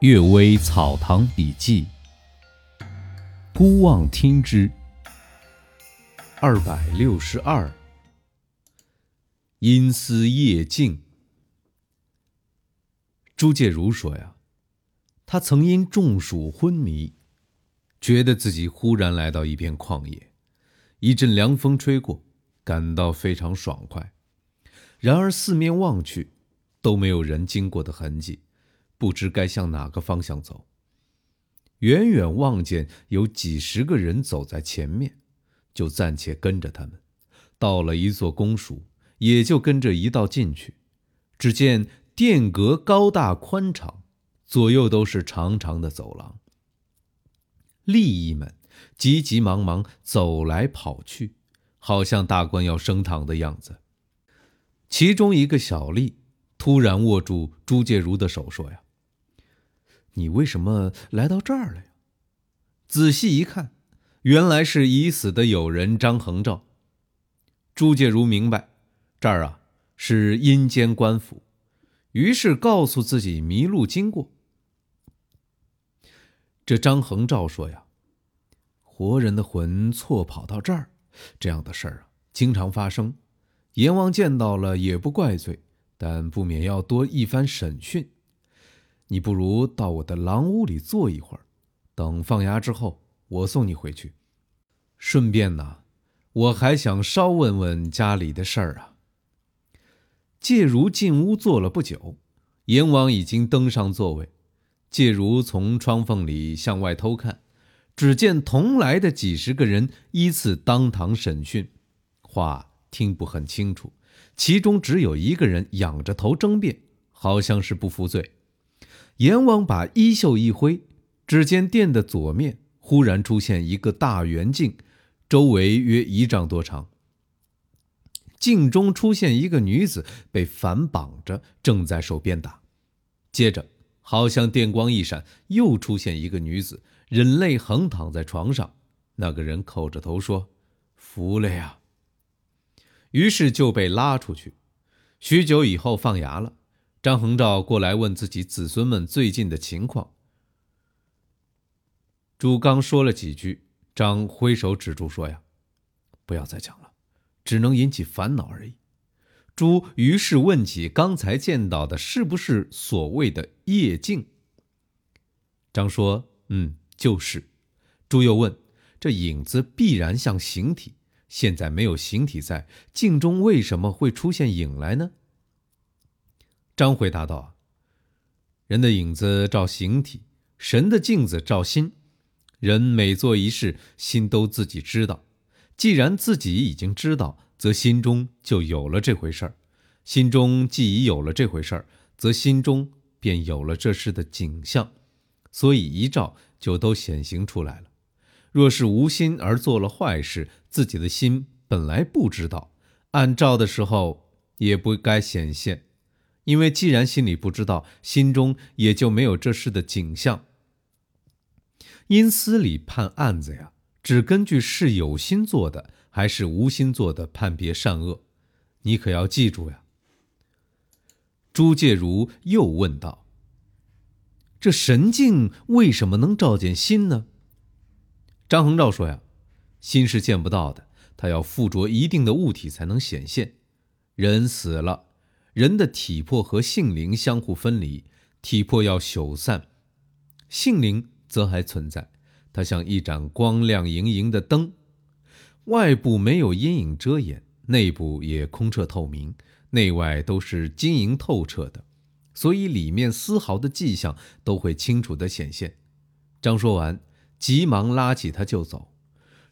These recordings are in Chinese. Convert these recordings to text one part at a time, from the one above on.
《岳微草堂笔记》，孤望听之。二百六十二，阴司夜静。朱介如说呀，他曾因中暑昏迷，觉得自己忽然来到一片旷野，一阵凉风吹过，感到非常爽快。然而四面望去，都没有人经过的痕迹。不知该向哪个方向走。远远望见有几十个人走在前面，就暂且跟着他们。到了一座公署，也就跟着一道进去。只见殿阁高大宽敞，左右都是长长的走廊。吏役们急急忙忙走来跑去，好像大官要升堂的样子。其中一个小吏突然握住朱介如的手，说：“呀。”你为什么来到这儿了呀？仔细一看，原来是已死的友人张恒照。朱介如明白，这儿啊是阴间官府，于是告诉自己迷路经过。这张恒照说呀：“活人的魂错跑到这儿，这样的事儿啊经常发生。阎王见到了也不怪罪，但不免要多一番审讯。”你不如到我的狼屋里坐一会儿，等放牙之后，我送你回去。顺便呢，我还想稍问问家里的事儿啊。介如进屋坐了不久，阎王已经登上座位。介如从窗缝里向外偷看，只见同来的几十个人依次当堂审讯，话听不很清楚。其中只有一个人仰着头争辩，好像是不服罪。阎王把衣袖一挥，只见殿的左面忽然出现一个大圆镜，周围约一丈多长。镜中出现一个女子，被反绑着，正在受鞭打。接着，好像电光一闪，又出现一个女子，忍泪横躺在床上。那个人叩着头说：“服了呀。”于是就被拉出去。许久以后，放牙了。张恒照过来问自己子孙们最近的情况。朱刚说了几句，张挥手止住说：“呀，不要再讲了，只能引起烦恼而已。”朱于是问起刚才见到的是不是所谓的夜镜。张说：“嗯，就是。”朱又问：“这影子必然像形体，现在没有形体在镜中，为什么会出现影来呢？”张回答道：“人的影子照形体，神的镜子照心。人每做一事，心都自己知道。既然自己已经知道，则心中就有了这回事儿。心中既已有了这回事儿，则心中便有了这事的景象。所以一照，就都显形出来了。若是无心而做了坏事，自己的心本来不知道，按照的时候也不该显现。”因为既然心里不知道，心中也就没有这事的景象。因司里判案子呀，只根据是有心做的还是无心做的判别善恶，你可要记住呀。朱介如又问道：“这神镜为什么能照见心呢？”张恒照说：“呀，心是见不到的，它要附着一定的物体才能显现。人死了。”人的体魄和性灵相互分离，体魄要朽散，性灵则还存在。它像一盏光亮莹莹的灯，外部没有阴影遮掩，内部也空澈透明，内外都是晶莹透彻的，所以里面丝毫的迹象都会清楚地显现。张说完，急忙拉起他就走。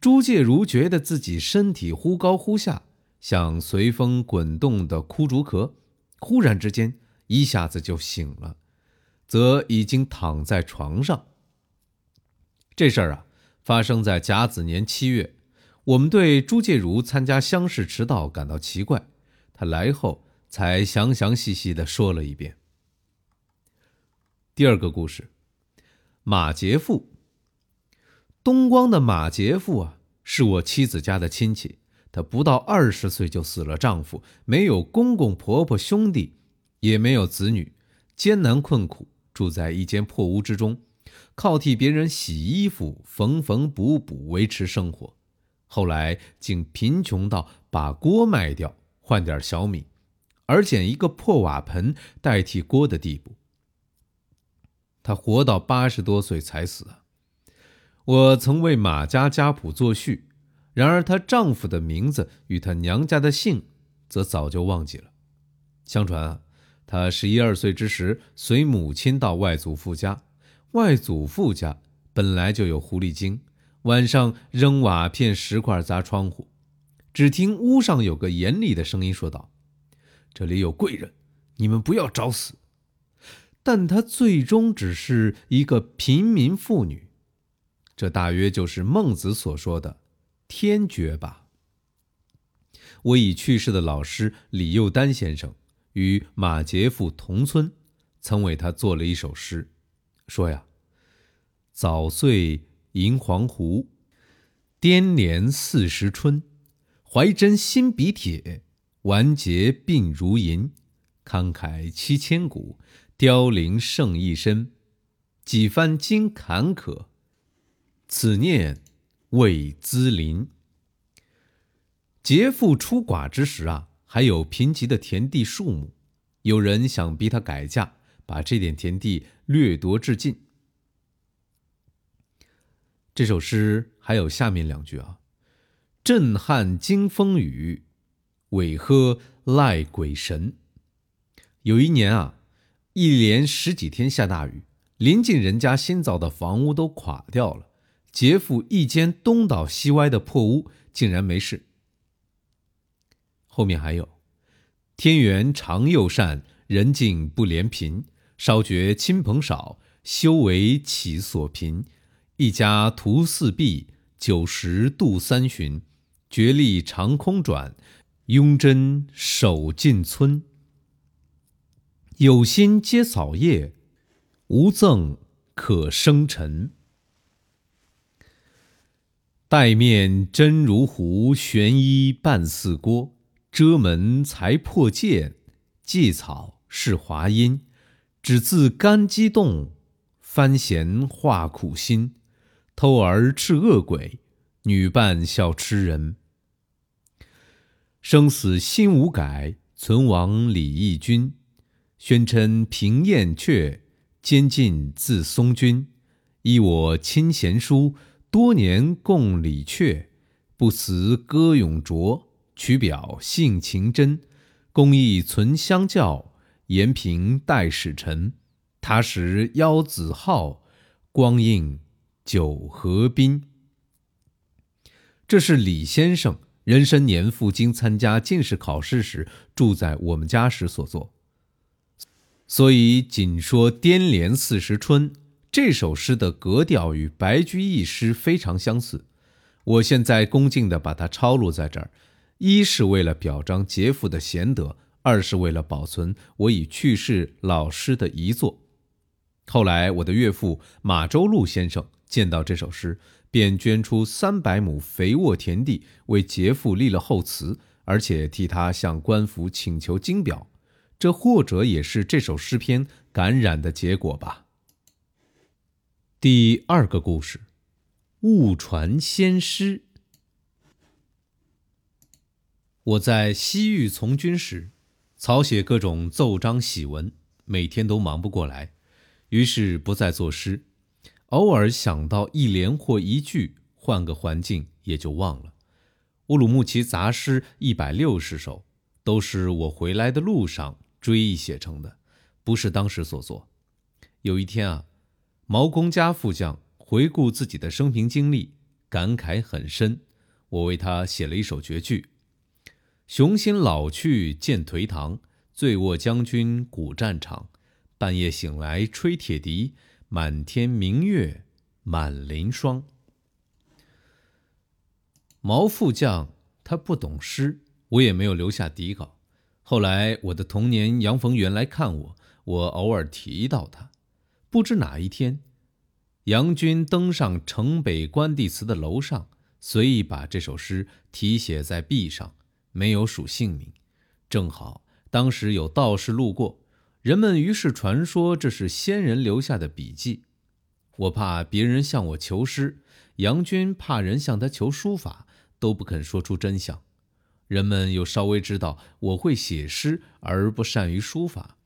朱介如觉得自己身体忽高忽下，像随风滚动的枯竹壳。忽然之间，一下子就醒了，则已经躺在床上。这事儿啊，发生在甲子年七月。我们对朱介如参加乡试迟到感到奇怪，他来后才详详细细的说了一遍。第二个故事，马杰富。东光的马杰富啊，是我妻子家的亲戚。她不到二十岁就死了丈夫，没有公公婆婆兄弟，也没有子女，艰难困苦，住在一间破屋之中，靠替别人洗衣服、缝缝补补维持生活。后来竟贫穷到把锅卖掉换点小米，而捡一个破瓦盆代替锅的地步。她活到八十多岁才死！我曾为马家家谱作序，然而她丈夫的名字与她娘家的姓，则早就忘记了。相传啊，她十一二岁之时随母亲到外祖父家，外祖父家本来就有狐狸精。晚上扔瓦片、石块砸窗户，只听屋上有个严厉的声音说道：“这里有贵人，你们不要找死。”但她最终只是一个平民妇女，这大约就是孟子所说的“天绝”吧。我已去世的老师李幼丹先生与马杰夫同村，曾为他做了一首诗，说呀：“早岁。”银黄湖，颠连四时春。怀真心比铁，顽结鬓如银。慷慨七千古，凋零剩一身。几番经坎坷，此念魏资林。劫富出寡之时啊，还有贫瘠的田地数亩，有人想逼他改嫁，把这点田地掠夺至尽。这首诗还有下面两句啊：“震撼惊风雨，尾喝赖鬼神。”有一年啊，一连十几天下大雨，临近人家新造的房屋都垮掉了，劫富一间东倒西歪的破屋竟然没事。后面还有：“天缘长又善，人境不怜贫。稍觉亲朋少，修为其所贫。”一家徒四壁，九十度三旬，绝力长空转，雍真守尽村。有心皆草叶，无赠可生尘。带面真如壶，悬衣半似锅。遮门才破剑，祭草是华阴。只自甘激动，翻弦化苦心。偷儿斥恶鬼，女伴笑痴人。生死心无改，存亡礼义君。宣称平燕阙，监禁自松君。依我亲贤书，多年共李阙。不辞歌咏拙，曲表性情真。公义存相教，延平待使臣。他时邀子号，光应。九河滨，这是李先生壬申年赴京参加进士考试时住在我们家时所作。所以，仅说《颠连四时春》这首诗的格调与白居易诗非常相似。我现在恭敬地把它抄录在这儿，一是为了表彰杰父的贤德，二是为了保存我已去世老师的遗作。后来，我的岳父马周禄先生。见到这首诗，便捐出三百亩肥沃田地为杰父立了后祠，而且替他向官府请求金表。这或者也是这首诗篇感染的结果吧。第二个故事，误传仙诗。我在西域从军时，草写各种奏章檄文，每天都忙不过来，于是不再作诗。偶尔想到一联或一句，换个环境也就忘了。乌鲁木齐杂诗一百六十首，都是我回来的路上追忆写成的，不是当时所作。有一天啊，毛公家副将回顾自己的生平经历，感慨很深。我为他写了一首绝句：“雄心老去见颓唐，醉卧将军古战场。半夜醒来吹铁笛。”满天明月满林霜。毛副将他不懂诗，我也没有留下底稿。后来我的童年杨逢源来看我，我偶尔提到他。不知哪一天，杨军登上城北关帝祠的楼上，随意把这首诗题写在壁上，没有署姓名。正好当时有道士路过。人们于是传说这是先人留下的笔记。我怕别人向我求诗，杨军怕人向他求书法，都不肯说出真相。人们又稍微知道我会写诗而不善于书法，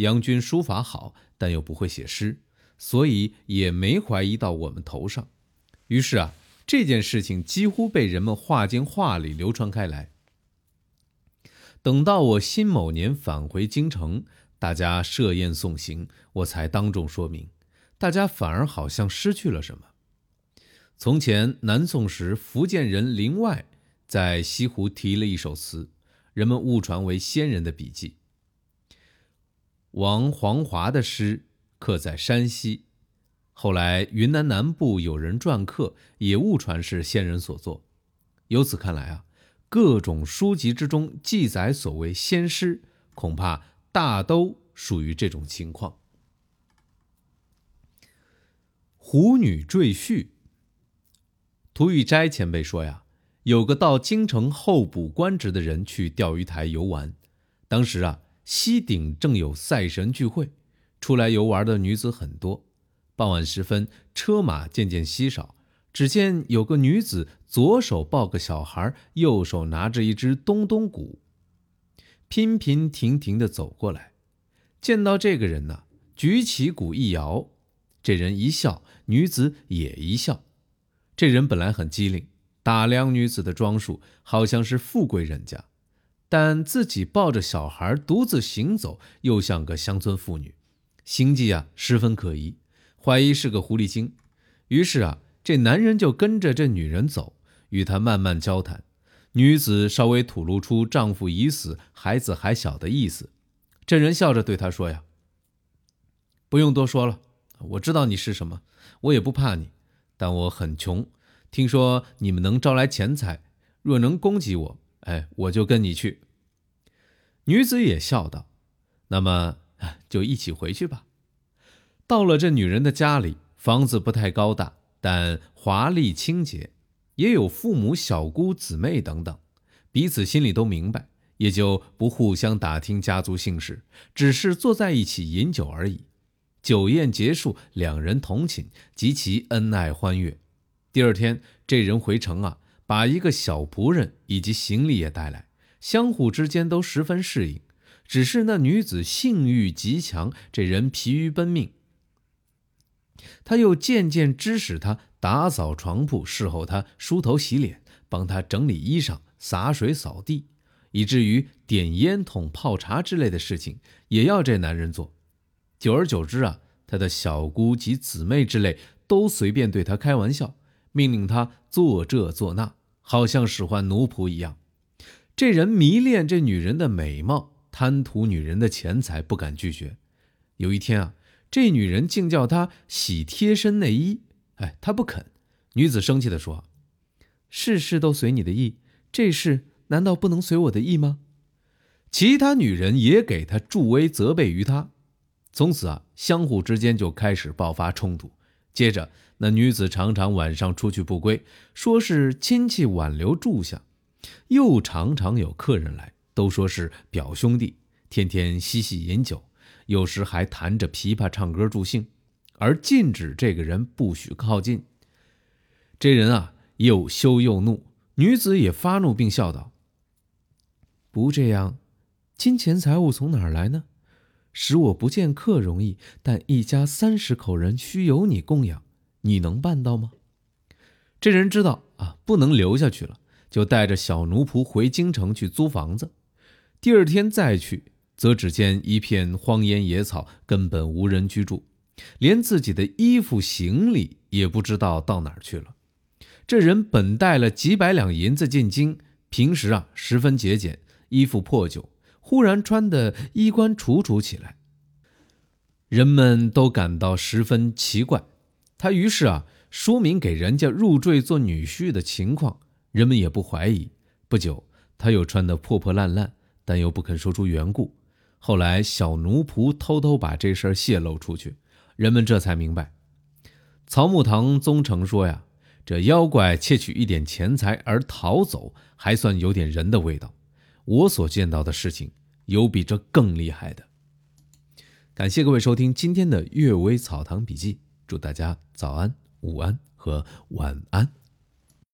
杨军书法好，但又不会写诗，所以也没怀疑到我们头上。于是啊，这件事情几乎被人们话间话里流传开来。等到我辛某年返回京城，大家设宴送行，我才当众说明，大家反而好像失去了什么。从前南宋时，福建人林外在西湖题了一首词，人们误传为先人的笔记。王黄华的诗刻在山西，后来云南南部有人篆刻，也误传是先人所作。由此看来啊。各种书籍之中记载所谓仙诗，恐怕大都属于这种情况。虎女赘婿，涂玉斋前辈说呀，有个到京城候补官职的人去钓鱼台游玩，当时啊，西顶正有赛神聚会，出来游玩的女子很多。傍晚时分，车马渐渐稀少。只见有个女子，左手抱个小孩，右手拿着一只咚咚鼓，频频停停地走过来。见到这个人呢，举起鼓一摇，这人一笑，女子也一笑。这人本来很机灵，打量女子的装束，好像是富贵人家，但自己抱着小孩独自行走，又像个乡村妇女，行迹啊十分可疑，怀疑是个狐狸精。于是啊。这男人就跟着这女人走，与她慢慢交谈。女子稍微吐露出丈夫已死、孩子还小的意思。这人笑着对她说：“呀，不用多说了，我知道你是什么，我也不怕你。但我很穷，听说你们能招来钱财，若能供给我，哎，我就跟你去。”女子也笑道：“那么就一起回去吧。”到了这女人的家里，房子不太高大。但华丽清洁，也有父母、小姑、姊妹等等，彼此心里都明白，也就不互相打听家族姓氏，只是坐在一起饮酒而已。酒宴结束，两人同寝，极其恩爱欢悦。第二天，这人回城啊，把一个小仆人以及行李也带来，相互之间都十分适应。只是那女子性欲极强，这人疲于奔命。他又渐渐指使他打扫床铺，侍候他梳头洗脸，帮他整理衣裳、洒水扫地，以至于点烟筒、泡茶之类的事情也要这男人做。久而久之啊，他的小姑及姊妹之类都随便对他开玩笑，命令他做这做那，好像使唤奴仆一样。这人迷恋这女人的美貌，贪图女人的钱财，不敢拒绝。有一天啊。这女人竟叫他洗贴身内衣，哎，他不肯。女子生气地说：“事事都随你的意，这事难道不能随我的意吗？”其他女人也给他助威责备于他，从此啊，相互之间就开始爆发冲突。接着，那女子常常晚上出去不归，说是亲戚挽留住下，又常常有客人来，都说是表兄弟，天天嬉戏饮酒。有时还弹着琵琶唱歌助兴，而禁止这个人不许靠近。这人啊，又羞又怒。女子也发怒，并笑道：“不这样，金钱财物从哪儿来呢？使我不见客容易，但一家三十口人需由你供养，你能办到吗？”这人知道啊，不能留下去了，就带着小奴仆回京城去租房子。第二天再去。则只见一片荒烟野草，根本无人居住，连自己的衣服行李也不知道到哪儿去了。这人本带了几百两银子进京，平时啊十分节俭，衣服破旧，忽然穿得衣冠楚楚起来，人们都感到十分奇怪。他于是啊说明给人家入赘做女婿的情况，人们也不怀疑。不久，他又穿得破破烂烂，但又不肯说出缘故。后来，小奴仆偷偷把这事儿泄露出去，人们这才明白。曹木堂宗成说：“呀，这妖怪窃取一点钱财而逃走，还算有点人的味道。我所见到的事情，有比这更厉害的。”感谢各位收听今天的《阅微草堂笔记》，祝大家早安、午安和晚安。